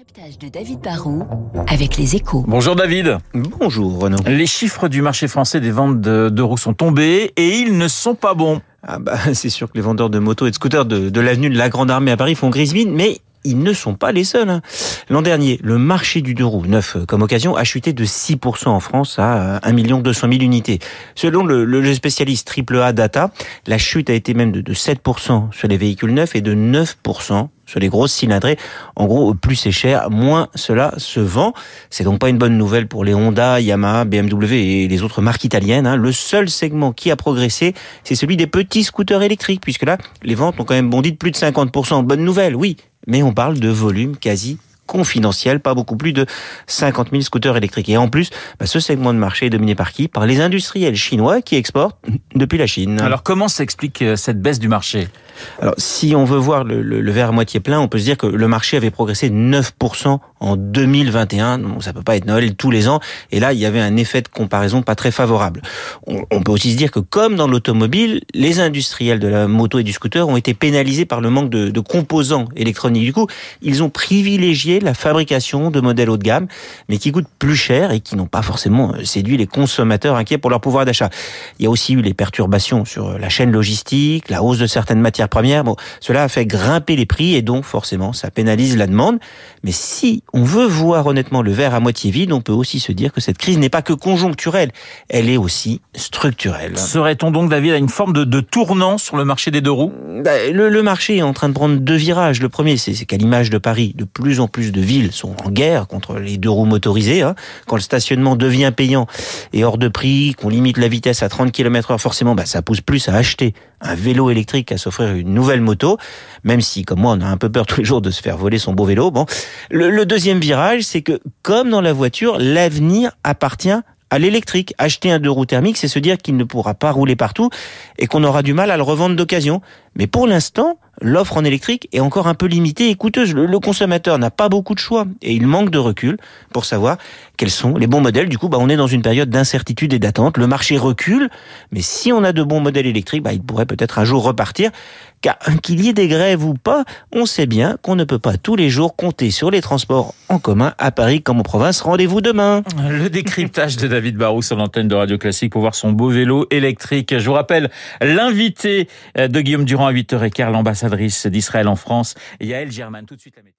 décryptage de David Barrault avec les échos. Bonjour David. Bonjour Renaud. Les chiffres du marché français des ventes de, de roues sont tombés et ils ne sont pas bons. Ah bah, c'est sûr que les vendeurs de motos et de scooters de, de l'avenue de la Grande Armée à Paris font grise mine, mais ils ne sont pas les seuls. hein. L'an dernier, le marché du deux roues, neuf euh, comme occasion, a chuté de 6% en France à euh, 1 200 000 unités. Selon le, le spécialiste AAA Data, la chute a été même de, de 7% sur les véhicules neufs et de 9% sur les grosses cylindrées. En gros, plus c'est cher, moins cela se vend. C'est donc pas une bonne nouvelle pour les Honda, Yamaha, BMW et les autres marques italiennes. hein. Le seul segment qui a progressé, c'est celui des petits scooters électriques, puisque là, les ventes ont quand même bondi de plus de 50%. Bonne nouvelle, oui, mais on parle de volume quasi confidentiel, pas beaucoup plus de 50 000 scooters électriques. Et en plus, bah, ce segment de marché est dominé par qui? Par les industriels chinois qui exportent depuis la Chine. Alors comment s'explique euh, cette baisse du marché? Alors, si on veut voir le, le, le verre à moitié plein, on peut se dire que le marché avait progressé de 9% en 2021. Donc, ça peut pas être Noël tous les ans. Et là, il y avait un effet de comparaison pas très favorable. On, peut aussi se dire que, comme dans l'automobile, les industriels de la moto et du scooter ont été pénalisés par le manque de, de composants électroniques. Du coup, ils ont privilégié la fabrication de modèles haut de gamme, mais qui coûtent plus cher et qui n'ont pas forcément euh, séduit les consommateurs inquiets pour leur pouvoir d'achat. Il y a aussi eu les perturbations sur la chaîne logistique, la hausse de certaines matières premières. Bon, cela a fait grimper les prix et donc forcément ça pénalise la demande. Mais si on veut voir honnêtement le verre à moitié vide, on peut aussi se dire que cette crise n'est pas que conjoncturelle, elle est aussi structurelle. Serait-on donc David à une forme de, de tournant sur le marché des deux roues? Bah, le, le marché est en train de prendre deux virages. Le premier, c'est qu'à l'image de Paris, de plus en plus de villes sont en guerre contre les deux roues motorisées. hein. Quand le stationnement devient payant et hors de prix, qu'on limite la vitesse à 30 km heure, forcément, bah, ça pousse plus à acheter un vélo électrique qu'à s'offrir une nouvelle moto. Même si, comme moi, on a un peu peur tous les jours de se faire voler son beau vélo. Bon, le, le deuxième virage, c'est que, comme dans la voiture, l'avenir appartient à l'électrique. Acheter un deux roues thermique, c'est se dire qu'il ne pourra pas rouler partout et qu'on aura du mal à le revendre d'occasion. Mais pour l'instant, l'offre en électrique est encore un peu limitée et coûteuse. Le, consommateur n'a pas beaucoup de choix et il manque de recul pour savoir quels sont les bons modèles. Du coup, bah, on est dans une période d'incertitude et d'attente. Le marché recule, mais si on a de bons modèles électriques, bah, il pourrait peut-être un jour repartir. Car qu'il y ait des grèves ou pas, on sait bien qu'on ne peut pas tous les jours compter sur les transports en commun à Paris comme en province. Rendez-vous demain. Le décryptage de David Barrou sur l'antenne de Radio Classique pour voir son beau vélo électrique. Je vous rappelle l'invité de Guillaume Durand à 8h15, l'ambassadrice d'Israël en France, Yael German. Tout de suite la.